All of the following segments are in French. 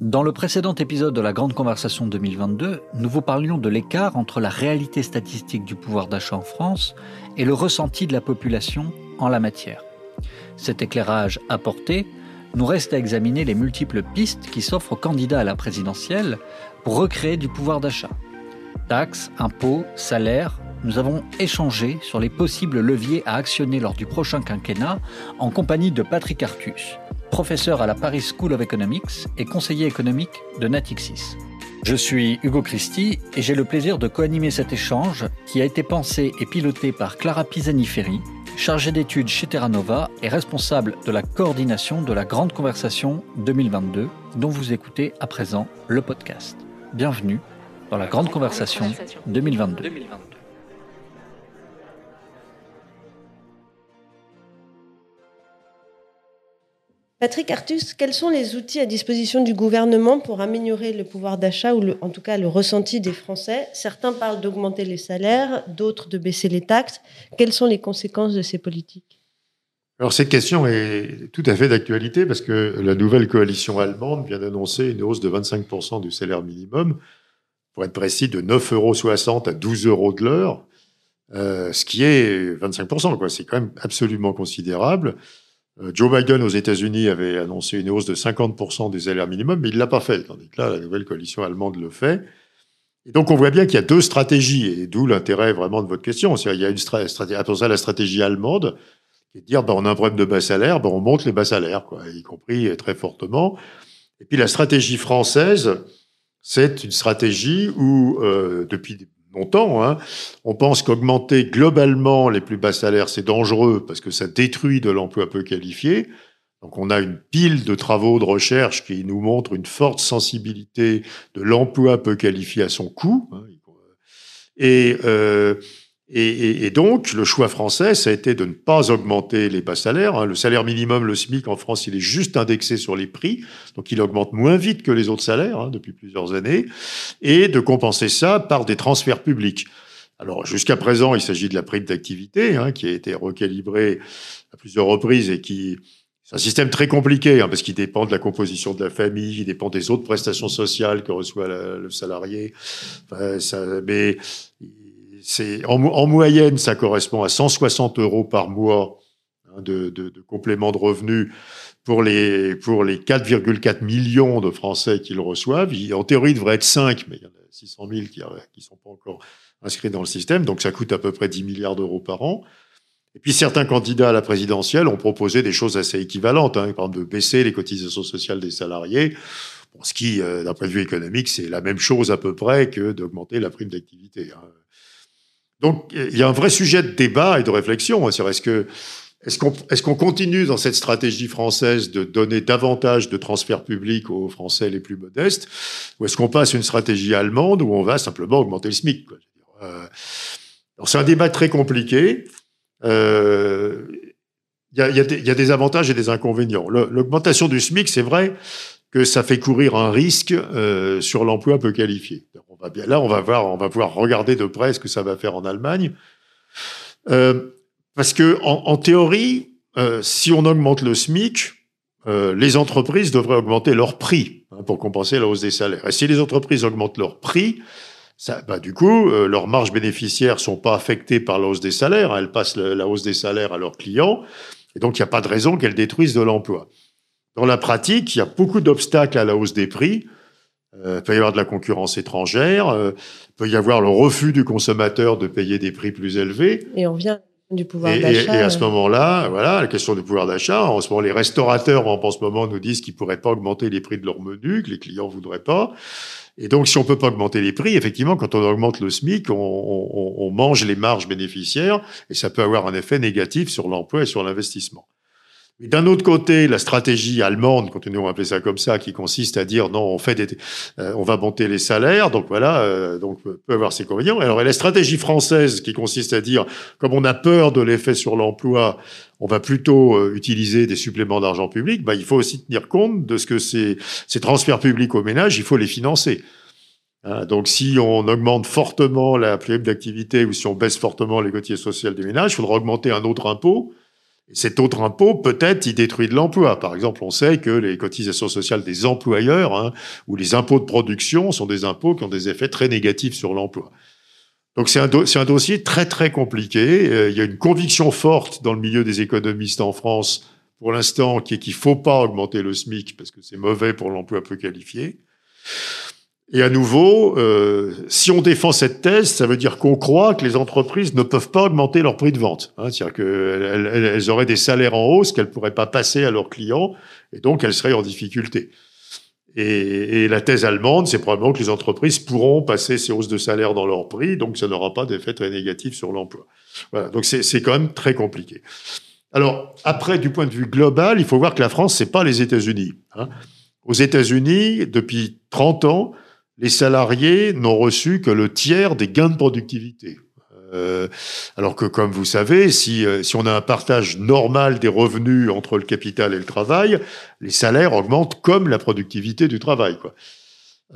Dans le précédent épisode de la Grande Conversation 2022, nous vous parlions de l'écart entre la réalité statistique du pouvoir d'achat en France et le ressenti de la population en la matière. Cet éclairage apporté, nous reste à examiner les multiples pistes qui s'offrent aux candidats à la présidentielle pour recréer du pouvoir d'achat. Taxes, impôts, salaires, nous avons échangé sur les possibles leviers à actionner lors du prochain quinquennat en compagnie de Patrick Artus, professeur à la Paris School of Economics et conseiller économique de Natixis. Je suis Hugo Christie et j'ai le plaisir de co-animer cet échange qui a été pensé et piloté par Clara Pisani-Ferry, chargée d'études chez Terra Nova et responsable de la coordination de la Grande Conversation 2022 dont vous écoutez à présent le podcast. Bienvenue dans la Grande Conversation 2022. Patrick Artus, quels sont les outils à disposition du gouvernement pour améliorer le pouvoir d'achat ou en tout cas le ressenti des Français? Certains parlent d'augmenter les salaires, d'autres de baisser les taxes. Quelles sont les conséquences de ces politiques? Alors cette question est tout à fait d'actualité parce que la nouvelle coalition allemande vient d'annoncer une hausse de 25% du salaire minimum, pour être précis, de 9,60 euros à 12 euros de l'heure, euh, ce qui est 25%. C'est quand même absolument considérable. Euh, Joe Biden aux États-Unis avait annoncé une hausse de 50% des salaires minimums, mais il ne l'a pas fait, tandis que là, la nouvelle coalition allemande le fait. Et donc, on voit bien qu'il y a deux stratégies, et d'où l'intérêt vraiment de votre question. Il y a une stratégie, ça la stratégie allemande, qui est de dire, ben, on a un problème de bas salaire, ben, on monte les bas salaires, quoi, y compris très fortement. Et puis la stratégie française, c'est une stratégie où, euh, depuis longtemps. Hein. On pense qu'augmenter globalement les plus bas salaires, c'est dangereux parce que ça détruit de l'emploi peu qualifié. Donc on a une pile de travaux de recherche qui nous montrent une forte sensibilité de l'emploi peu qualifié à son coût. Hein. Et euh, et, donc, le choix français, ça a été de ne pas augmenter les bas salaires. Hein. Le salaire minimum, le SMIC en France, il est juste indexé sur les prix, donc il augmente moins vite que les autres salaires hein, depuis plusieurs années, et de compenser ça par des transferts publics. Alors, jusqu'à présent, il s'agit de la prime d'activité, hein, qui a été recalibrée à plusieurs reprises et qui... C'est un système très compliqué, parce qu'il dépend de la composition de la famille, il dépend des autres prestations sociales que reçoit le salarié. ça, mais c'est en, moyenne, ça correspond à 160 euros par mois hein, de, complément de revenus pour les, pour les 4,4 millions de Français qui le reçoivent. en théorie, il devrait être 5, mais il y en a 600 000 qui ne sont pas encore inscrits dans le système, donc ça coûte à peu près 10 milliards d'euros par an. Et puis certains candidats à la présidentielle ont proposé des choses assez équivalentes, hein, par exemple de baisser les cotisations sociales des salariés, ce qui, euh, d'un point de vue économique, c'est la même chose à peu près que d'augmenter la prime d'activité. Hein. Donc, il y a un vrai sujet de débat et de réflexion. Hein, est-ce que est-ce qu'on continue dans cette stratégie française de donner davantage de transferts publics aux Français les plus modestes, ou est-ce qu'on passe une stratégie allemande où on va simplement augmenter le SMIC euh, C'est un débat très compliqué. Euh, il y, a, y, y, a, des avantages et des inconvénients. L'augmentation du SMIC, c'est vrai que ça fait courir un risque euh, sur l'emploi peu qualifié bien, là, on va voir, on va pouvoir regarder de près ce que ça va faire en Allemagne. Euh, parce que en, théorie, euh, si on augmente le SMIC, euh, les entreprises devraient augmenter leur prix hein, pour compenser la hausse des salaires. Et si les entreprises augmentent leur prix, ça, bah, du coup, leurs marges bénéficiaires sont pas affectées par la hausse des salaires. Hein, elles passent la hausse des salaires à leurs clients. Et donc, il n'y a pas de raison qu'elles détruisent de l'emploi. Dans la pratique, il y a beaucoup d'obstacles à la hausse des prix. Euh, il peut y avoir de la concurrence étrangère, euh, il peut y avoir le refus du consommateur de payer des prix plus élevés. Et on vient du pouvoir d'achat. Et, à ce euh. moment-là, voilà, la question du pouvoir d'achat. En ce moment, les restaurateurs, en ce moment, nous disent qu'ils pourraient pas augmenter les prix de leur menu, que les clients voudraient pas. Et donc, si on peut pas augmenter les prix, effectivement, quand on augmente le SMIC, on, on, on mange les marges bénéficiaires et ça peut avoir un effet négatif sur l'emploi et sur l'investissement. Mais d'un autre côté, la stratégie allemande, continuons à appeler ça comme ça, qui consiste à dire non, on fait des, euh, on va monter les salaires, donc voilà, euh, donc peut avoir ses inconvénients. Alors, et la stratégie française, qui consiste à dire, comme on a peur de l'effet sur l'emploi, on va plutôt euh, utiliser des suppléments d'argent public. Bah, il faut aussi tenir compte de ce que ces, ces transferts publics aux ménages, il faut les financer. Hein, donc, si on augmente fortement la prime d'activité ou si on baisse fortement les cotisations sociales des ménages, il faudra augmenter un autre impôt cet autre impôt, peut-être, il détruit de l'emploi. Par exemple, on sait que les cotisations sociales des employeurs hein, ou les impôts de production sont des impôts qui ont des effets très négatifs sur l'emploi. Donc c'est un, dossier très très compliqué. Euh, il y a une conviction forte dans le milieu des économistes en France pour l'instant qui est qu'il faut pas augmenter le SMIC parce que c'est mauvais pour l'emploi peu qualifié. Et à nouveau, euh, si on défend cette thèse, ça veut dire qu'on croit que les entreprises ne peuvent pas augmenter leur prix de vente. Hein, C'est-à-dire qu'elles elles auraient des salaires en hausse qu'elles pourraient pas passer à leurs clients, et donc elles seraient en difficulté. Et, et la thèse allemande, c'est probablement que les entreprises pourront passer ces hausses de salaire dans leur prix, donc ça n'aura pas d'effet très négatif sur l'emploi. Voilà, donc c'est quand même très compliqué. Alors après, du point de vue global, il faut voir que la France, c'est pas les États-Unis. Hein. Aux États-Unis, depuis 30 ans, les salariés n'ont reçu que le tiers des gains de productivité. Euh, alors que, comme vous savez, si, euh, si on a un partage normal des revenus entre le capital et le travail, les salaires augmentent comme la productivité du travail. Quoi.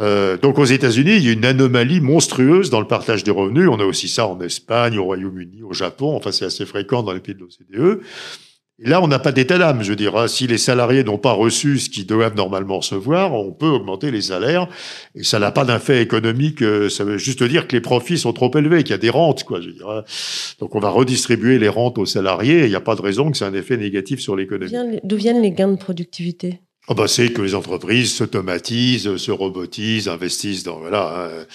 Euh, donc aux États-Unis, il y a une anomalie monstrueuse dans le partage des revenus. On a aussi ça en Espagne, au Royaume-Uni, au Japon. Enfin, c'est assez fréquent dans les pays de l'OCDE. Et là, on n'a pas d'état d'âme. Je veux dire, hein. si les salariés n'ont pas reçu ce qu'ils doivent normalement recevoir, on peut augmenter les salaires. Et ça n'a pas d'effet économique. Euh, ça veut juste dire que les profits sont trop élevés, qu'il y a des rentes, quoi. Je veux dire. Hein. Donc, on va redistribuer les rentes aux salariés. Il n'y a pas de raison que c'est un effet négatif sur l'économie. D'où viennent les gains de productivité? Bah c'est que les entreprises s'automatisent, se robotisent, investissent dans voilà. Hein.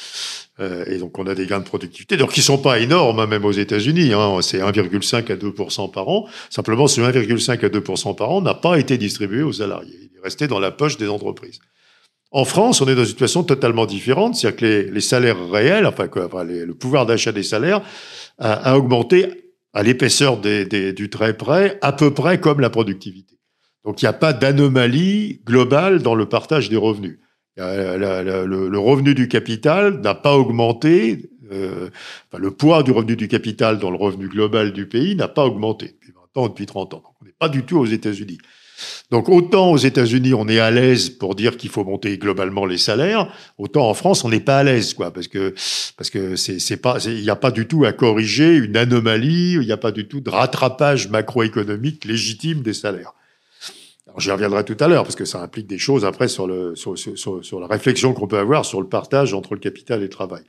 Euh, et donc on a des gains de productivité, donc qui sont pas énormes, hein, même aux États-Unis. Hein, c'est 1,5 à 2 par an. Simplement, ce 1,5 à 2 par an n'a pas été distribué aux salariés. Il est resté dans la poche des entreprises. En France, on est dans une situation totalement différente, c'est-à-dire que les, salaires réels, enfin, quoi, enfin le pouvoir d'achat des salaires a, a augmenté à l'épaisseur du trait près, à peu près comme la productivité. Donc il n'y a pas d'anomalie globale dans le partage des revenus. le, revenu du capital n'a pas augmenté, euh, enfin, le poids du revenu du capital dans le revenu global du pays n'a pas augmenté depuis 20 ans, depuis 30 ans. Donc, on n'est pas du tout aux États-Unis. Donc autant aux États-Unis on est à l'aise pour dire qu'il faut monter globalement les salaires, autant en France on n'est pas à l'aise quoi, parce que parce que pas il n'y a pas du tout à corriger une anomalie, il n'y a pas du tout de rattrapage macroéconomique légitime des salaires. J'y reviendrai tout à l'heure parce que ça implique des choses après sur, le, sur, sur, sur la réflexion qu'on peut avoir sur le partage entre le capital et le travail.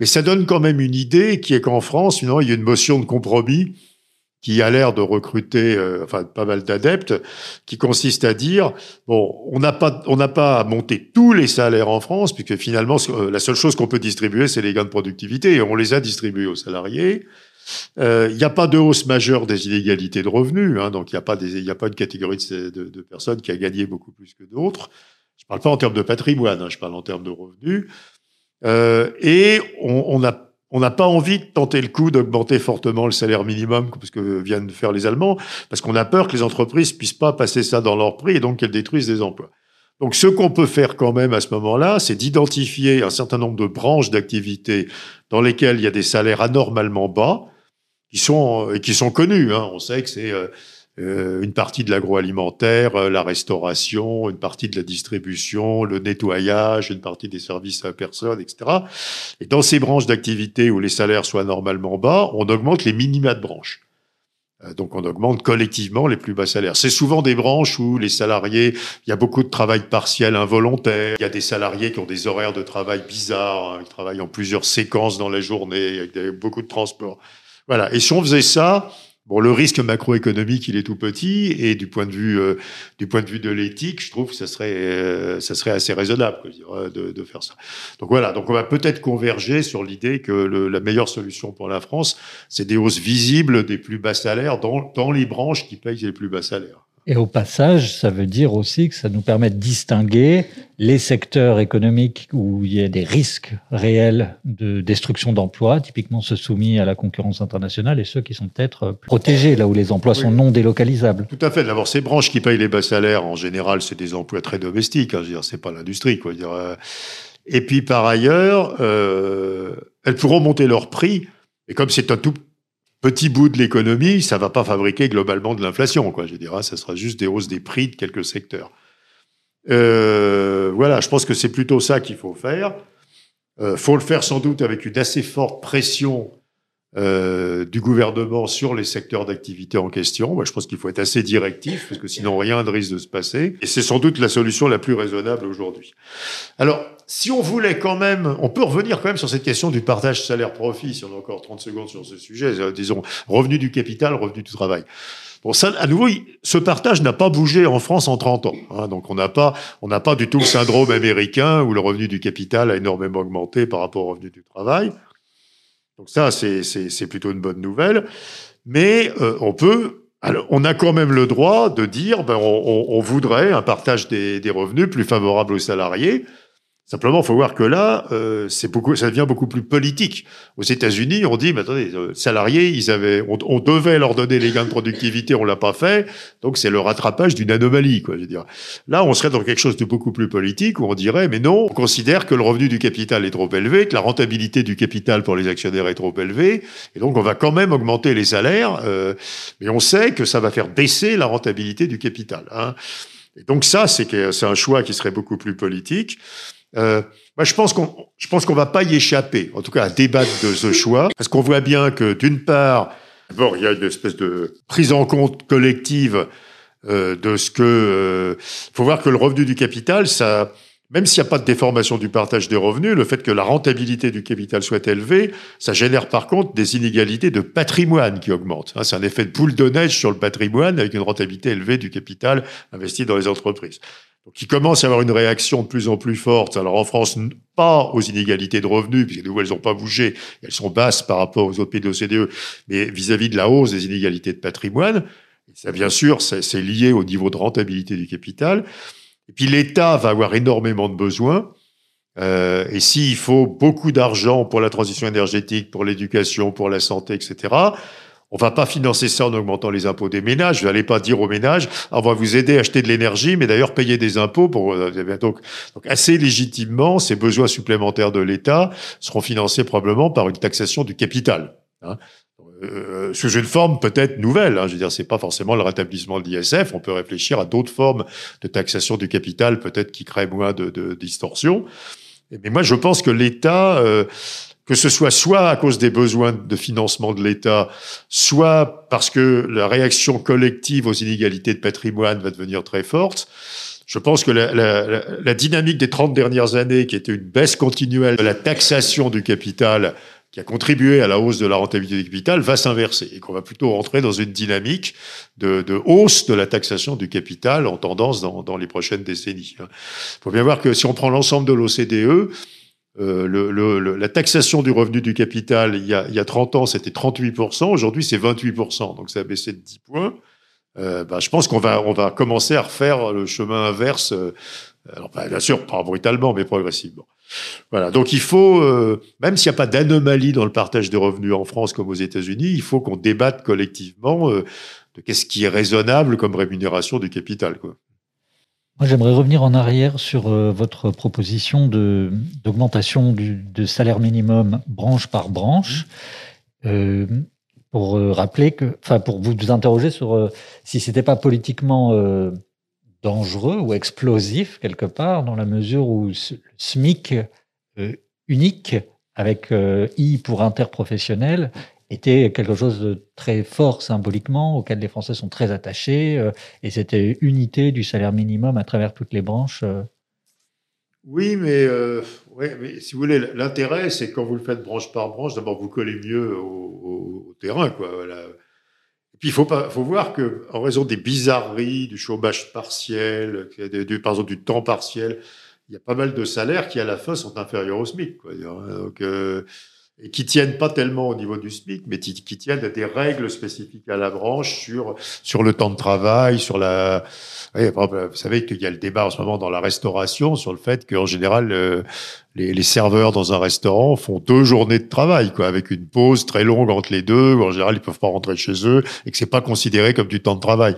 Mais ça donne quand même une idée qui est qu'en France, il y a une motion de compromis qui a l'air de recruter euh, enfin pas mal d'adeptes, qui consiste à dire bon, on n'a pas on n'a pas à monter tous les salaires en France puisque finalement euh, la seule chose qu'on peut distribuer c'est les gains de productivité et on les a distribués aux salariés. Euh, il n'y a pas de hausse majeure des inégalités de revenus, hein, donc il n'y a, pas pas une catégorie de, personnes qui a gagné beaucoup plus que d'autres. Je ne parle pas en termes de patrimoine, hein, je parle en termes de revenus. Euh, et on n'a on n'a pas envie de tenter le coup d'augmenter fortement le salaire minimum, parce que viennent de faire les Allemands, parce qu'on a peur que les entreprises puissent pas passer ça dans leur prix et donc qu'elles détruisent des emplois. Donc, ce qu'on peut faire quand même à ce moment-là, c'est d'identifier un certain nombre de branches d'activité dans lesquelles il y a des salaires anormalement bas, qui sont et qui sont connus. Hein. On sait que c'est euh, euh, une partie de l'agroalimentaire, euh, la restauration, une partie de la distribution, le nettoyage, une partie des services à personne, etc. Et dans ces branches d'activité où les salaires soient normalement bas, on augmente les minima de branches. Donc on augmente collectivement les plus bas salaires. C'est souvent des branches où les salariés, il y a beaucoup de travail partiel involontaire, il y a des salariés qui ont des horaires de travail bizarres, hein, qui travaillent en plusieurs séquences dans la journée, avec beaucoup de transport. Voilà. Et si on faisait ça, bon, le risque macroéconomique, il est tout petit, et du point de vue, euh, du point de vue de l'éthique, je trouve que ça serait, euh, ça serait assez raisonnable de, de, faire ça. Donc voilà. Donc on va peut-être converger sur l'idée que le, la meilleure solution pour la France, c'est des hausses visibles des plus bas salaires dans, dans les branches qui payent les plus bas salaires. Et au passage, ça veut dire aussi que ça nous permet de distinguer les secteurs économiques où il y a des risques réels de destruction d'emplois, typiquement ceux soumis à la concurrence internationale, et ceux qui sont peut-être protégés, là où les emplois sont non délocalisables. Tout à fait. D'abord, ces branches qui payent les bas salaires, en général, c'est des emplois très domestiques. Hein, je veux dire, c'est pas l'industrie, quoi. Dire, euh. Et puis, par ailleurs, euh, elles pourront monter leur prix. Et comme c'est un tout petit bout de l'économie, ça va pas fabriquer globalement de l'inflation, quoi. Je dirais, hein, ça sera juste des hausses des prix de quelques secteurs. Euh, voilà, je pense que c'est plutôt ça qu'il faut faire. Euh, faut le faire sans doute avec une assez forte pression euh, du gouvernement sur les secteurs d'activité en question. Moi, je pense qu'il faut être assez directif, parce que sinon rien ne risque de se passer. Et c'est sans doute la solution la plus raisonnable aujourd'hui. Alors, si on voulait quand même, on peut revenir quand même sur cette question du partage salaire-profit, si on a encore 30 secondes sur ce sujet, euh, disons, revenu du capital, revenu du travail. Bon, ça, à nouveau, ce partage n'a pas bougé en France en 30 ans. Hein, donc, on n'a pas, on n'a pas du tout le syndrome américain où le revenu du capital a énormément augmenté par rapport au revenu du travail. Donc ça, c'est plutôt une bonne nouvelle. Mais euh, on peut, alors, on a quand même le droit de dire, ben, on, on, voudrait un partage des, des, revenus plus favorable aux salariés. Simplement, il faut voir que là, euh, beaucoup, ça devient beaucoup plus politique. Aux États-Unis, on dit, mais attendez, euh, salariés, ils avaient, on, on, devait leur donner les gains de productivité, on l'a pas fait, donc c'est le rattrapage d'une anomalie, quoi. Je veux dire. Là, on serait dans quelque chose de beaucoup plus politique où on dirait, mais non, on considère que le revenu du capital est trop élevé, que la rentabilité du capital pour les actionnaires est trop élevée, et donc on va quand même augmenter les salaires, euh, mais on sait que ça va faire baisser la rentabilité du capital. Hein. Et donc ça, c'est un choix qui serait beaucoup plus politique. Euh, moi, je pense qu'on, je pense qu'on va pas y échapper. En tout cas, à débattre de ce choix, parce qu'on voit bien que d'une part, d'abord, il y a une espèce de prise en compte collective euh, de ce que. Euh, faut voir que le revenu du capital, ça, même s'il n'y a pas de déformation du partage des revenus, le fait que la rentabilité du capital soit élevée, ça génère par contre des inégalités de patrimoine qui augmentent. Hein, c'est un effet de boule de neige sur le patrimoine avec une rentabilité élevée du capital investi dans les entreprises qui commence à avoir une réaction de plus en plus forte. Alors en France, pas aux inégalités de revenus, puisque elles n'ont pas bougé, elles sont basses par rapport aux autres pays de l'OCDE, mais vis-à-vis de la hausse des inégalités de patrimoine. Ça, bien sûr, c'est lié au niveau de rentabilité du capital. Et puis l'État va avoir énormément de besoins. Euh, et s'il faut beaucoup d'argent pour la transition énergétique, pour l'éducation, pour la santé, etc., on va pas financer ça en augmentant les impôts des ménages. Vous n'allez pas dire aux ménages, on va vous aider à acheter de l'énergie, mais d'ailleurs payer des impôts pour. Euh, donc, donc assez légitimement, ces besoins supplémentaires de l'État seront financés probablement par une taxation du capital. Hein. Euh, sous une forme peut-être nouvelle. Hein. Je veux dire, c'est pas forcément le rétablissement de l'ISF. On peut réfléchir à d'autres formes de taxation du capital, peut-être qui créent moins de, de distorsions. Mais moi, je pense que l'État euh, que ce soit soit à cause des besoins de financement de l'État, soit parce que la réaction collective aux inégalités de patrimoine va devenir très forte. Je pense que la, la, la dynamique des 30 dernières années, qui était une baisse continuelle de la taxation du capital, qui a contribué à la hausse de la rentabilité du capital, va s'inverser et qu'on va plutôt rentrer dans une dynamique de, de, hausse de la taxation du capital en tendance dans, dans les prochaines décennies. Il faut bien voir que si on prend l'ensemble de l'OCDE, euh, le, la taxation du revenu du capital, il y a, il y a 30 ans, c'était 38%. Aujourd'hui, c'est 28%. Donc, ça a baissé de 10 points. Euh, bah, je pense qu'on va, on va commencer à refaire le chemin inverse. Euh, bah, bien sûr, pas brutalement, mais progressivement. Voilà. Donc, il faut, euh, même s'il n'y a pas d'anomalie dans le partage des revenus en France comme aux États-Unis, il faut qu'on débatte collectivement de qu'est-ce qui est raisonnable comme rémunération du capital. Quoi. Moi, j'aimerais revenir en arrière sur euh, votre proposition de, d'augmentation du de salaire minimum branche par branche, euh, pour euh, rappeler que, enfin, pour vous interroger sur si c'était pas politiquement dangereux ou explosif quelque part, dans la mesure où le SMIC unique avec I pour interprofessionnel était quelque chose de très fort symboliquement, auquel les Français sont très attachés, euh, et c'était unité du salaire minimum à travers toutes les branches. Euh. Oui, mais, euh, mais si vous voulez, l'intérêt, c'est quand vous le faites branche par branche, d'abord vous collez mieux au, terrain, quoi. Et puis il faut faut voir que en raison des bizarreries, du chômage partiel, du, par exemple du temps partiel, il y a pas mal de salaires qui à la fin sont inférieurs au SMIC. Quoi. Donc euh, et qui tiennent pas tellement au niveau du SMIC, mais qui, tiennent à des règles spécifiques à la branche sur sur le temps de travail, sur la. vous savez qu'il y a le débat en ce moment dans la restauration sur le fait qu'en général euh, les, les, serveurs dans un restaurant font deux journées de travail, quoi, avec une pause très longue entre les deux. Où en général, ils peuvent pas rentrer chez eux et que c'est pas considéré comme du temps de travail.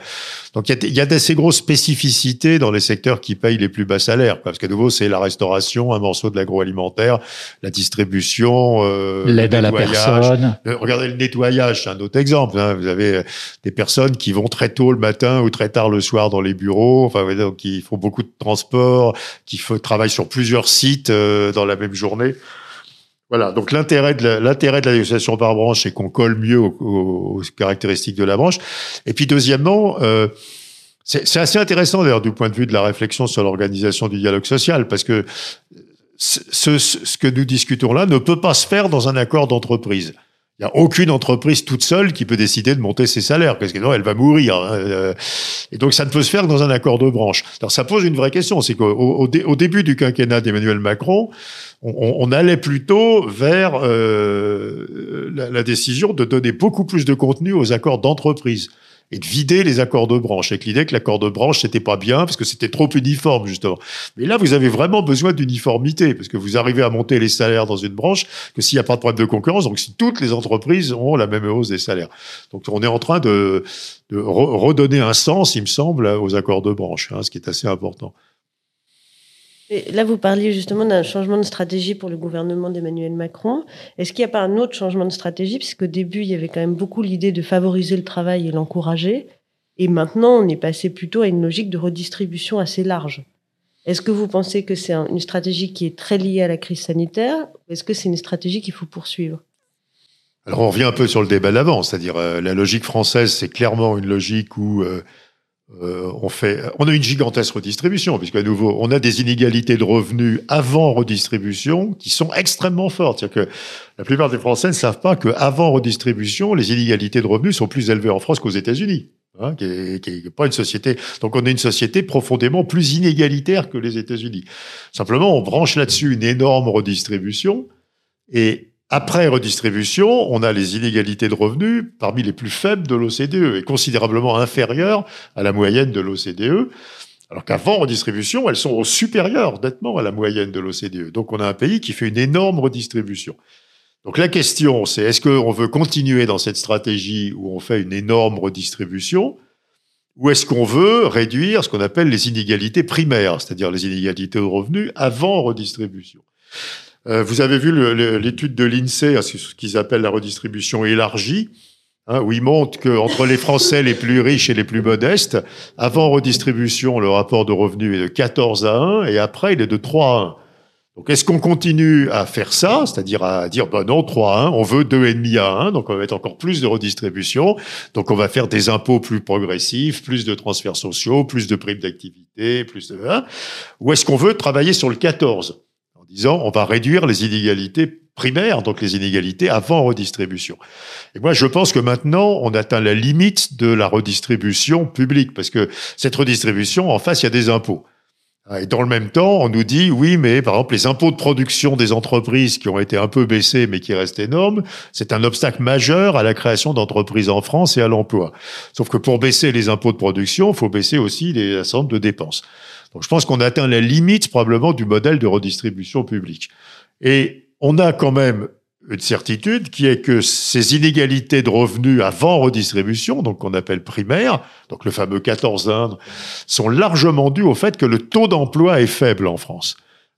Donc il y y a d'assez grosses spécificités dans les secteurs qui payent les plus bas salaires, parce qu'à nouveau, c'est la restauration, un morceau de l'agroalimentaire, la distribution, euh, l'aide à la personne. regardez le nettoyage, c'est un autre exemple. Hein. Vous avez euh, des personnes qui vont très tôt le matin ou très tard le soir dans les bureaux, enfin, donc qui font beaucoup de transport, qui travaillent sur plusieurs sites. Euh, dans la même journée. Voilà, donc l'intérêt de l'intérêt de la négociation par branche, c'est qu'on colle mieux aux, caractéristiques de la branche. Et puis deuxièmement, euh, c'est assez intéressant d'ailleurs du point de vue de la réflexion sur l'organisation du dialogue social, parce que ce, ce, que nous discutons là ne peut pas se faire dans un accord d'entreprise. Il n'y a aucune entreprise toute seule qui peut décider de monter ses salaires, parce que non, elle va mourir. Hein, euh. Et donc, ça ne peut se faire dans un accord de branche. Alors, ça pose une vraie question. C'est qu'au au, début du quinquennat d'Emmanuel Macron, on, on, allait plutôt vers euh, la, la, décision de donner beaucoup plus de contenu aux accords d'entreprise et de vider les accords de branche, avec l'idée que l'accord de branche, c'était pas bien, parce que c'était trop uniforme, justement. Mais là, vous avez vraiment besoin d'uniformité, parce que vous arrivez à monter les salaires dans une branche que s'il n'y a pas de problème de concurrence, donc si toutes les entreprises ont la même hausse des salaires. Donc on est en train de, de redonner un sens, il me semble, aux accords de branche, hein, ce qui est assez important là, vous parliez justement d'un changement de stratégie pour le gouvernement d'Emmanuel Macron. Est-ce qu'il n'y a pas un autre changement de stratégie? Puisqu'au début, il y avait quand même beaucoup l'idée de favoriser le travail et l'encourager. Et maintenant, on est passé plutôt à une logique de redistribution assez large. Est-ce que vous pensez que c'est une stratégie qui est très liée à la crise sanitaire ou est-ce que c'est une stratégie qu'il faut poursuivre? Alors on revient un peu sur le débat d'avant, c'est-à-dire euh, la logique française, c'est clairement une logique où euh, euh, on fait, on a une gigantesque redistribution, puisqu'à nouveau, on a des inégalités de revenus avant redistribution qui sont extrêmement fortes. C'est-à-dire que la plupart des Français ne savent pas qu'avant redistribution, les inégalités de revenus sont plus élevées en France qu'aux États-Unis. Hein, qui n'est pas une société. Donc on est une société profondément plus inégalitaire que les États-Unis. Simplement, on branche là-dessus une énorme redistribution et après redistribution, on a les inégalités de revenus parmi les plus faibles de l'OCDE et considérablement inférieures à la moyenne de l'OCDE. Alors qu'avant redistribution, elles sont au supérieur nettement à la moyenne de l'OCDE. Donc on a un pays qui fait une énorme redistribution. Donc la question, c'est est-ce qu'on veut continuer dans cette stratégie où on fait une énorme redistribution ou est-ce qu'on veut réduire ce qu'on appelle les inégalités primaires, c'est-à-dire les inégalités de revenus avant redistribution? Euh, vous avez vu l'étude de l'INSEE, hein, ce qu'ils appellent la redistribution élargie, hein, où ils montrent qu'entre les Français les plus riches et les plus modestes, avant redistribution, le rapport de revenus est de 14 à 1, et après, il est de 3 à 1. Donc, est-ce qu'on continue à faire ça, c'est-à-dire à dire, ben non, 3 à 1, on veut 2,5 à 1, donc on va mettre encore plus de redistribution, donc on va faire des impôts plus progressifs, plus de transferts sociaux, plus de primes d'activité, plus de... Hein, ou est-ce qu'on veut travailler sur le 14 disant on va réduire les inégalités primaires, donc les inégalités avant redistribution. Et moi, je pense que maintenant, on atteint la limite de la redistribution publique, parce que cette redistribution, en face, il y a des impôts. Et dans le même temps, on nous dit, oui, mais par exemple, les impôts de production des entreprises qui ont été un peu baissés, mais qui restent énormes, c'est un obstacle majeur à la création d'entreprises en France et à l'emploi. Sauf que pour baisser les impôts de production, il faut baisser aussi les centres de dépenses. Donc je pense qu'on atteint la limite probablement du modèle de redistribution publique. Et on a quand même une certitude qui est que ces inégalités de revenus avant redistribution, donc qu'on appelle primaire, donc le fameux 14-1, sont largement dues au fait que le taux d'emploi est faible en France.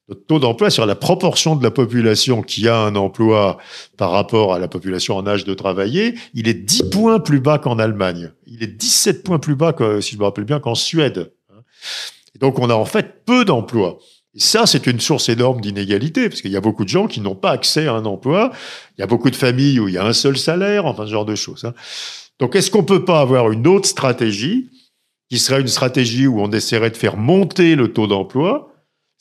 Le taux d'emploi sur la proportion de la population qui a un emploi par rapport à la population en âge de travailler, il est 10 points plus bas qu'en Allemagne. Il est 17 points plus bas, que, si je me rappelle bien, qu'en Suède. Donc on a en fait peu d'emplois. Et ça, c'est une source énorme d'inégalité, parce qu'il y a beaucoup de gens qui n'ont pas accès à un emploi. Il y a beaucoup de familles où il y a un seul salaire, enfin ce genre de choses. Hein. Donc est-ce qu'on peut pas avoir une autre stratégie, qui serait une stratégie où on essaierait de faire monter le taux d'emploi,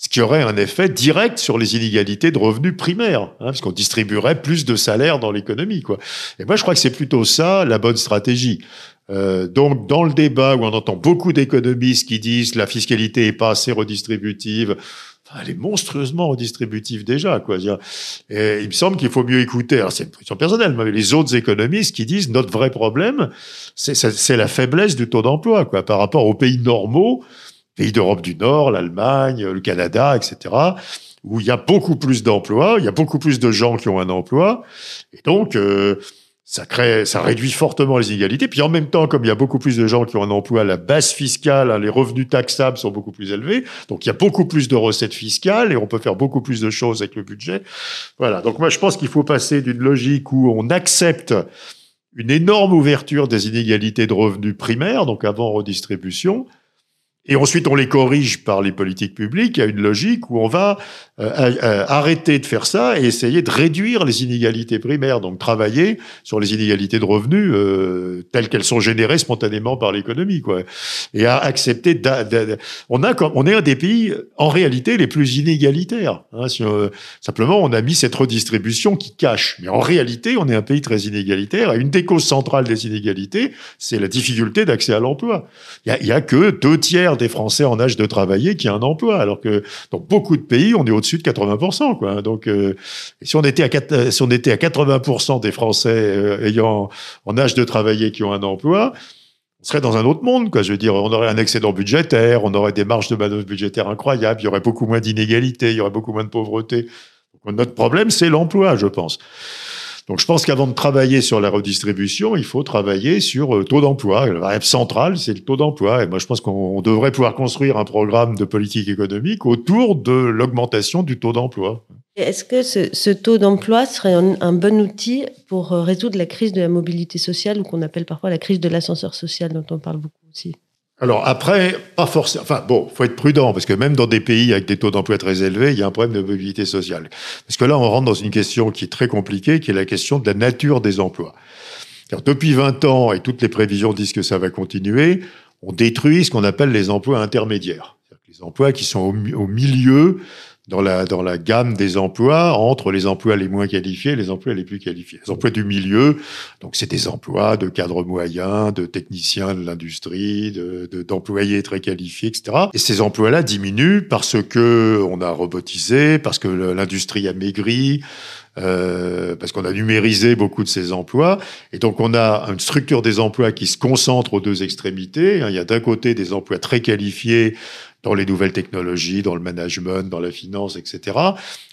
ce qui aurait un effet direct sur les inégalités de revenus primaires, hein, parce qu'on distribuerait plus de salaires dans l'économie. Et moi, je crois que c'est plutôt ça la bonne stratégie. Euh, donc, dans le débat où on entend beaucoup d'économistes qui disent la fiscalité est pas assez redistributive, elle est monstrueusement redistributive déjà. Il me semble qu'il faut mieux écouter. C'est une position personnelle, mais les autres économistes qui disent notre vrai problème, c'est la faiblesse du taux d'emploi par rapport aux pays normaux, pays d'Europe du Nord, l'Allemagne, le Canada, etc., où il y a beaucoup plus d'emplois, il y a beaucoup plus de gens qui ont un emploi. Et donc, euh, ça crée, ça réduit fortement les inégalités. Puis en même temps, comme il y a beaucoup plus de gens qui ont un emploi, la base fiscale, hein, les revenus taxables sont beaucoup plus élevés. Donc il y a beaucoup plus de recettes fiscales et on peut faire beaucoup plus de choses avec le budget. Voilà. Donc moi, je pense qu'il faut passer d'une logique où on accepte une énorme ouverture des inégalités de revenus primaires, donc avant redistribution, Et ensuite, on les corrige par les politiques publiques. A une logique où on va euh, euh, arrêter de faire ça et essayer de réduire les inégalités primaires. Donc, travailler sur les inégalités de revenus euh, telles qu'elles sont générées spontanément par l'économie, quoi. Et à accepter. on a, on est un des pays en réalité les plus inégalitaires. Hein, simplement, on a mis cette redistribution qui cache. Mais en réalité, on est un pays très inégalitaire. Et une des causes centrales des inégalités, c'est la difficulté d'accès à l'emploi. Il y a, y a que deux tiers des Français en âge de travailler qui a un emploi, alors que dans beaucoup de pays, on est au-dessus de 80%. Quoi. Donc, euh, si on était à euh, si on était à 80% des Français euh, ayant en âge de travailler qui ont un emploi, on serait dans un autre monde, quoi. Je veux dire, on aurait un excédent budgétaire, on aurait des marges de manœuvre budgétaires incroyables, il y aurait beaucoup moins d'inégalités, il y aurait beaucoup moins de pauvreté. Notre problème, c'est l'emploi, je pense. Donc je pense qu'avant de travailler sur la redistribution, il faut travailler sur le taux d'emploi. La variable centrale, c'est le taux d'emploi. Et moi, je pense qu'on devrait pouvoir construire un programme de politique économique autour de l'augmentation du taux d'emploi. Est-ce que ce, taux d'emploi serait un, bon outil pour euh, résoudre la crise de la mobilité sociale ou qu'on appelle parfois la crise de l'ascenseur social dont on parle beaucoup aussi? Alors après, pas forcément. Enfin bon, faut être prudent parce que même dans des pays avec des taux d'emploi très élevés, il y a un problème de mobilité sociale. Parce que là, on rentre dans une question qui est très compliquée, qui est la question de la nature des emplois. Car depuis 20 ans, et toutes les prévisions disent que ça va continuer, on détruit ce qu'on appelle les emplois intermédiaires. Les emplois qui sont au milieu dans la, dans la gamme des emplois entre les emplois les moins qualifiés et les emplois les plus qualifiés. Les emplois du milieu, donc c'est des emplois de cadres moyens, de techniciens de l'industrie, de, d'employés très qualifiés, etc. Et ces emplois-là diminuent parce que on a robotisé, parce que l'industrie a maigri, euh, parce qu'on a numérisé beaucoup de ces emplois. Et donc, on a une structure des emplois qui se concentre aux deux extrémités. Il y a d'un côté des emplois très qualifiés dans les nouvelles technologies, dans le management, dans la finance, etc.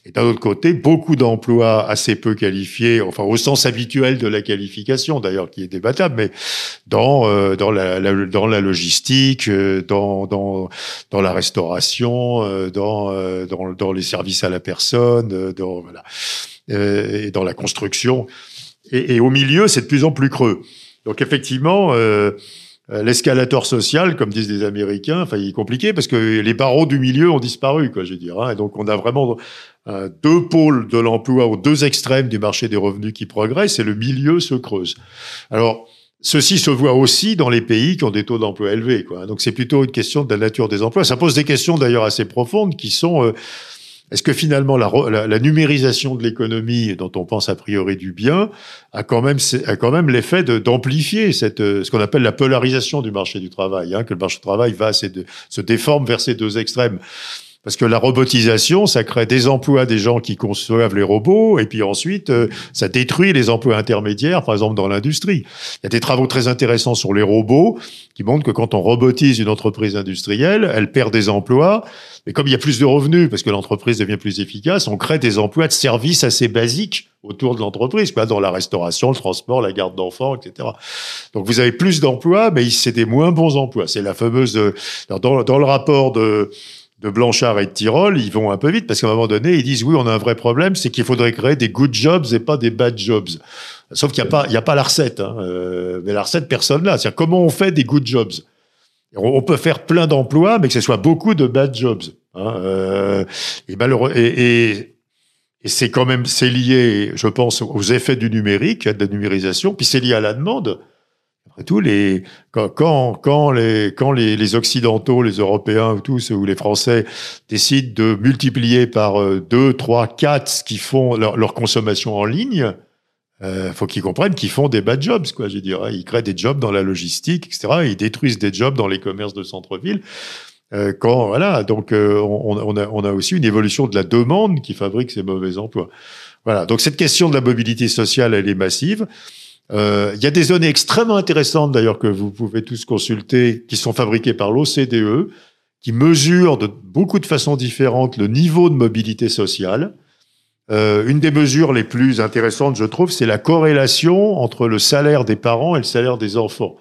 Et d'un autre côté, beaucoup d'emplois assez peu qualifiés, enfin au sens habituel de la qualification, d'ailleurs qui est débattable, mais dans euh, dans la, dans la logistique, euh, dans dans dans la restauration, euh, dans dans dans les services à la personne, dans voilà, et dans la construction. Et, et au milieu, c'est de plus en plus creux. Donc effectivement. Euh, l'escalator social, comme disent les Américains, enfin, il est compliqué parce que les barreaux du milieu ont disparu, quoi, je veux dire. Hein. et donc, on a vraiment euh, deux pôles de l'emploi aux deux extrêmes du marché des revenus qui progressent et le milieu se creuse. Alors, Ceci se voit aussi dans les pays qui ont des taux d'emploi élevés. Quoi. Donc c'est plutôt une question de la nature des emplois. Ça pose des questions d'ailleurs assez profondes qui sont euh, est-ce que finalement la, numérisation de l'économie, dont on pense a priori du bien, a quand même, a quand même l'effet d'amplifier cette, euh, ce qu'on appelle la polarisation du marché du travail, hein, que le marché du travail va se déforme vers ces deux extrêmes. Parce que la robotisation, ça crée des emplois des gens qui conçoivent les robots, et puis ensuite, euh, ça détruit les emplois intermédiaires, par exemple dans l'industrie. Il y a des travaux très intéressants sur les robots qui montrent que quand on robotise une entreprise industrielle, elle perd des emplois, mais comme il y a plus de revenus, parce que l'entreprise devient plus efficace, on crée des emplois de services assez basiques autour de l'entreprise, dans la restauration, le transport, la garde d'enfants, etc. Donc vous avez plus d'emplois, mais c'est des moins bons emplois. C'est la fameuse euh, dans, dans le rapport de de Blanchard et de Tyrol, ils vont un peu vite parce qu'à un moment donné, ils disent oui, on a un vrai problème, c'est qu'il faudrait créer des good jobs et pas des bad jobs. Sauf qu'il n'y a pas, il y a pas la recette. Hein. Euh, mais la recette, personne là. C'est comment on fait des good jobs? On peut faire plein d'emplois, mais que ce soit beaucoup de bad jobs. Hein. Euh, et, et, et, et c'est quand même, c'est lié, je pense, aux effets du numérique, de la numérisation, puis c'est lié à la demande. Tout, les, quand, quand, les, quand les, les, Occidentaux, les Européens ou tous, ou les Français décident de multiplier par 2, 3, 4 ce qu'ils font, leur, consommation en ligne, euh, faut qu'ils comprennent qu'ils font des bad jobs, quoi. Je dirais, ils créent des jobs dans la logistique, etc. Ils détruisent des jobs dans les commerces de centre-ville. Euh, quand voilà, donc euh, on, on, a, on a aussi une évolution de la demande qui fabrique ces mauvais emplois. Voilà. Donc cette question de la mobilité sociale, elle est massive. Euh, il y a des données extrêmement intéressantes d'ailleurs que vous pouvez tous consulter, qui sont fabriquées par l'OCDE, qui mesurent de beaucoup de façons différentes le niveau de mobilité sociale. Euh, une des mesures les plus intéressantes, je trouve, c'est la corrélation entre le salaire des parents et le salaire des enfants.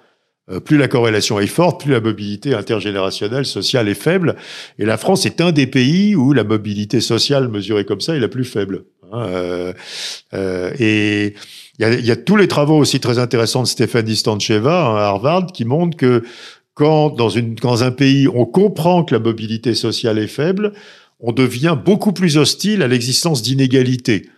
Euh, plus la corrélation est forte, plus la mobilité intergénérationnelle, sociale est faible. Et la France est un des pays où la mobilité sociale mesurée comme ça est la plus faible. Hein, euh, euh, et il y, a, tous les travaux aussi très intéressants de Stéphanie Stancheva à Harvard qui montrent que quand dans, une, dans un pays, on comprend que la mobilité sociale est faible, on devient beaucoup plus hostile à l'existence d'inégalités.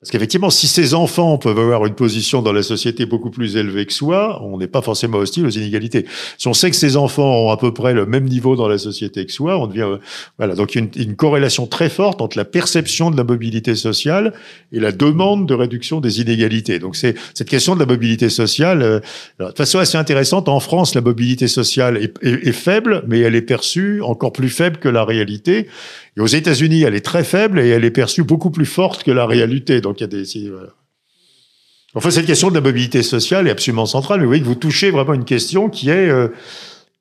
Parce qu'effectivement, si ces enfants peuvent avoir une position dans la société beaucoup plus élevée que soi, on n'est pas forcément hostile aux inégalités. Si on sait que ces enfants ont à peu près le même niveau dans la société que soi, on devient euh, voilà. Donc il y a une, corrélation très forte entre la perception de la mobilité sociale et la demande de réduction des inégalités. Donc c'est cette question de la mobilité sociale. Euh, de façon assez intéressante, en France, la mobilité sociale est faible, mais elle est perçue encore plus faible que la réalité. Et aux États-Unis, elle est très faible et elle est perçue beaucoup plus forte que la réalité. Donc il y a des. Enfin, cette question de la mobilité sociale est absolument centrale. Mais vous voyez que vous touchez vraiment une question qui est. Euh,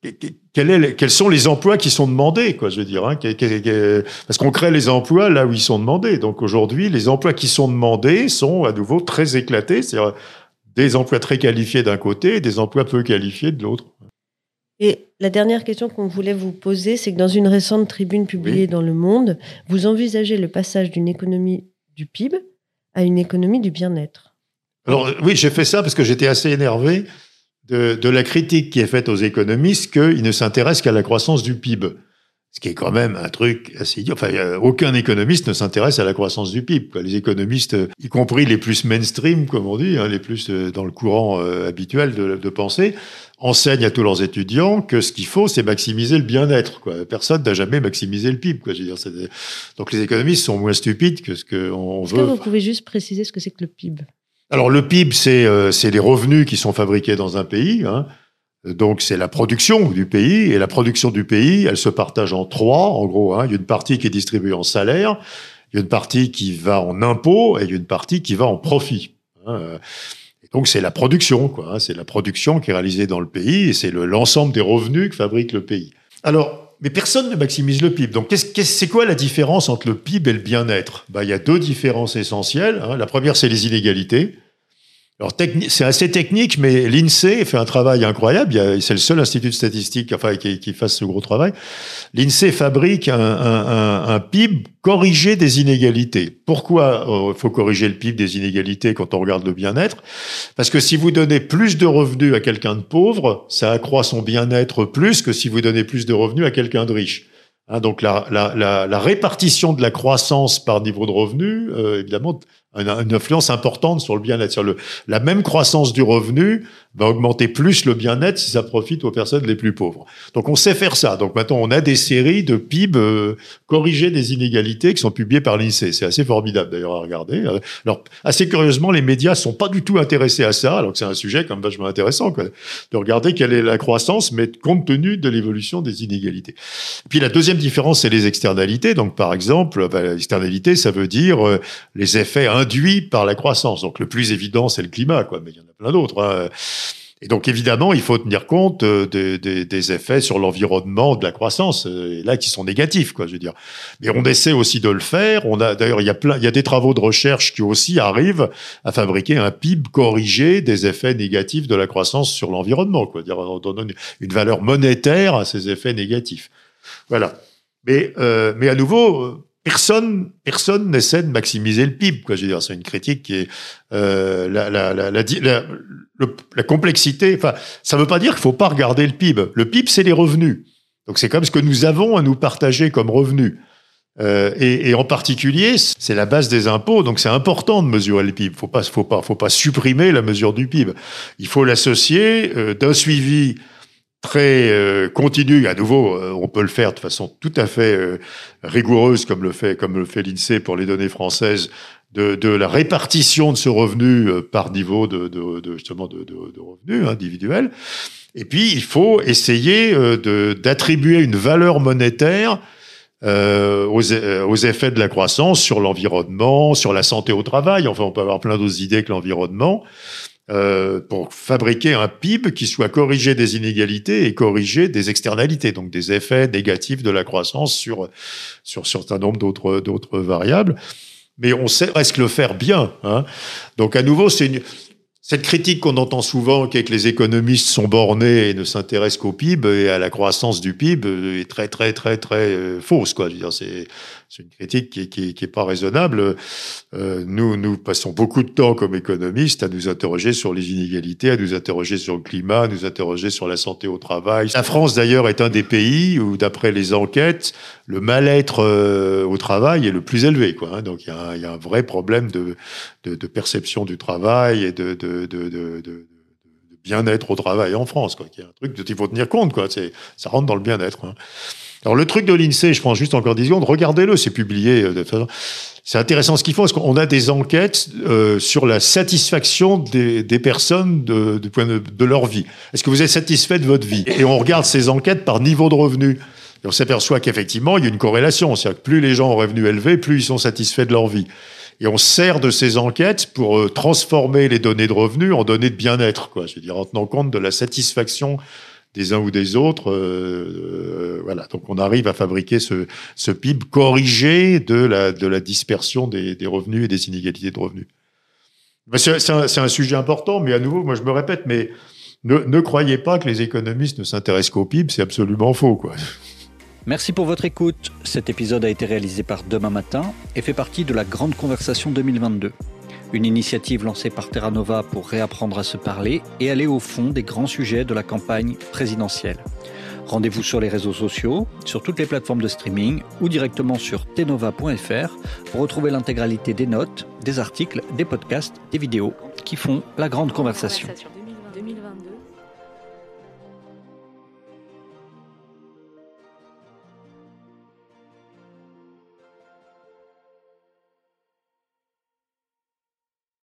est, quels sont les emplois qui sont demandés, quoi, je veux dire, hein, parce qu'on crée les emplois là où ils sont demandés. Donc aujourd'hui, les emplois qui sont demandés sont à nouveau très éclatés, c'est-à-dire des emplois très qualifiés d'un côté et des emplois peu qualifiés de l'autre. Et la dernière question qu'on voulait vous poser, c'est que dans une récente tribune publiée oui. dans Le Monde, vous envisagez le passage d'une économie du PIB à une économie du bien-être. Alors oui, j'ai fait ça parce que j'étais assez énervé de, de, la critique qui est faite aux économistes qu'ils ne s'intéressent qu'à la croissance du PIB. Ce qui est quand même un truc assez idiot. Enfin, aucun économiste ne s'intéresse à la croissance du PIB. Quoi. Les économistes, y compris les plus mainstream, comme on dit, hein, les plus euh, dans le courant euh, habituel de, de, pensée, enseignent à tous leurs étudiants que ce qu'il faut, c'est maximiser le bien-être. Quoi. Personne n'a jamais maximisé le PIB. Quoi. Je veux dire, des... Donc les économistes sont moins stupides que ce qu'on veut. Est-ce que vous pouvez juste préciser ce que c'est que le PIB Alors le PIB, c'est euh, les revenus qui sont fabriqués dans un pays. Hein. Donc c'est la production du pays et la production du pays, elle se partage en trois en gros. Hein. Il y a une partie qui est distribuée en salaire, il y a une partie qui va en impôts et il y a une partie qui va en profit. Hein. Donc c'est la production, quoi. Hein. C'est la production qui est réalisée dans le pays et c'est l'ensemble des revenus que fabrique le pays. Alors, mais personne ne maximise le PIB. Donc, c'est -ce, quoi la différence entre le PIB et le bien-être? Bah, Il y a deux différences essentielles. Hein. La première, c'est les inégalités. Alors c'est assez technique, mais l'INSEE fait un travail incroyable. C'est le seul institut de statistique enfin, qui, qui fasse ce gros travail. L'INSEE fabrique un, un, un, PIB corrigé des inégalités. Pourquoi il euh, faut corriger le PIB des inégalités quand on regarde le bien-être? Parce que si vous donnez plus de revenus à quelqu'un de pauvre, ça accroît son bien-être plus que si vous donnez plus de revenus à quelqu'un de riche. Hein, donc la, la, la, répartition de la croissance par niveau de revenu, euh, évidemment, une, influence importante sur le bien-être. La même croissance du revenu va augmenter plus le bien-être si ça profite aux personnes les plus pauvres. Donc on sait faire ça. Donc maintenant on a des séries de PIB euh, corrigées des inégalités qui sont publiées par l'INSEE. C'est assez formidable d'ailleurs à regarder. Alors assez curieusement, les médias sont pas du tout intéressés à ça, alors que c'est un sujet quand même vachement intéressant quoi, de regarder quelle est la croissance, mais compte tenu de l'évolution des inégalités. Puis la deuxième différence, c'est les externalités. Donc par exemple, ben, l'externalité, ça veut dire euh, les effets induits par la croissance. Donc le plus évident, c'est le climat, quoi, mais il y en a plein d'autres. Hein. Et donc évidemment, il faut tenir compte euh, des, des, des effets sur l'environnement de la croissance, euh, et là qui sont négatifs, quoi, je veux dire. Mais on essaie aussi de le faire. On a d'ailleurs, il y a plein, il y a des travaux de recherche qui aussi arrivent à fabriquer un PIB corrigé des effets négatifs de la croissance sur l'environnement, quoi. Dire, on donne une valeur monétaire à ces effets négatifs. Voilà. Mais euh, mais à nouveau personne personne n'essaie de maximiser le PIB quoi je veux dire c'est une critique qui est euh, la, la, la, le, la complexité enfin ça veut pas dire qu'il faut pas regarder le PIB le PIB c'est les revenus donc c'est comme ce que nous avons à nous partager comme revenus euh, et, et, en particulier, c'est la base des impôts, donc c'est important de mesurer le PIB. Faut pas, faut pas, faut pas supprimer la mesure du PIB. Il faut l'associer euh, d'un suivi très euh, continu. À nouveau, euh, on peut le faire de façon tout à fait euh, rigoureuse, comme le fait, comme le fait l'INSEE pour les données françaises, de, de, la répartition de ce revenu euh, par niveau de, de, de justement de, revenus individuels. Et puis, il faut essayer euh, d'attribuer une valeur monétaire euh, aux, aux, effets de la croissance sur l'environnement, sur la santé au travail. Enfin, on peut avoir plein d'autres idées que l'environnement. Euh, pour fabriquer un PIB qui soit corrigé des inégalités et corrigé des externalités, donc des effets négatifs de la croissance sur sur certain nombre d'autres d'autres variables. Mais on sait presque le faire bien. Hein. Donc à nouveau, c'est une cette critique qu'on entend souvent, qui est que les économistes sont bornés et ne s'intéressent qu'au PIB et à la croissance du PIB, est très très très très euh, fausse. Quoi. Je c'est une critique qui, qui, qui est pas raisonnable. Euh, nous, nous passons beaucoup de temps comme économistes à nous interroger sur les inégalités, à nous interroger sur le climat, à nous interroger sur la santé au travail. La France, d'ailleurs, est un des pays où, d'après les enquêtes, le mal-être euh, au travail est le plus élevé. Quoi, hein. Donc, il y, y, a un vrai problème de, de, de, perception du travail et de, de, de bien-être au travail en France. Quoi, qui est un truc dont il faut tenir compte. Quoi. Ça rentre dans le bien-être. Hein. Alors le truc de l'INSEE, je prends juste encore 10 secondes, regardez-le, c'est publié. Euh, c'est intéressant ce qu'ils font, parce qu'on a des enquêtes euh, sur la satisfaction des, des personnes de, du point de, de, leur vie. Est-ce que vous êtes satisfait de votre vie? Et on regarde ces enquêtes par niveau de revenu. Et on s'aperçoit qu'effectivement, il y a une corrélation. C'est-à-dire que plus les gens ont revenus élevés, plus ils sont satisfaits de leur vie. Et on sert de ces enquêtes pour euh, transformer les données de revenus en données de bien-être, quoi. Je veux dire, en tenant compte de la satisfaction des uns ou des autres. Euh, euh, voilà. Donc on arrive à fabriquer ce, PIB corrigé de la, dispersion des, revenus et des inégalités de revenus. C'est un, un, sujet important, mais à nouveau, moi je me répète, mais ne, ne croyez pas que les économistes ne s'intéressent qu'au PIB, c'est absolument faux. Quoi. Merci pour votre écoute. Cet épisode a été réalisé par Demain Matin et fait partie de la Grande Conversation 2022 une initiative lancée par Terra Nova pour réapprendre à se parler et aller au fond des grands sujets de la campagne présidentielle. Rendez-vous sur les réseaux sociaux, sur toutes les plateformes de streaming ou directement sur tenova.fr pour retrouver l'intégralité des notes, des articles, des podcasts, des vidéos qui font la grande conversation. 2022.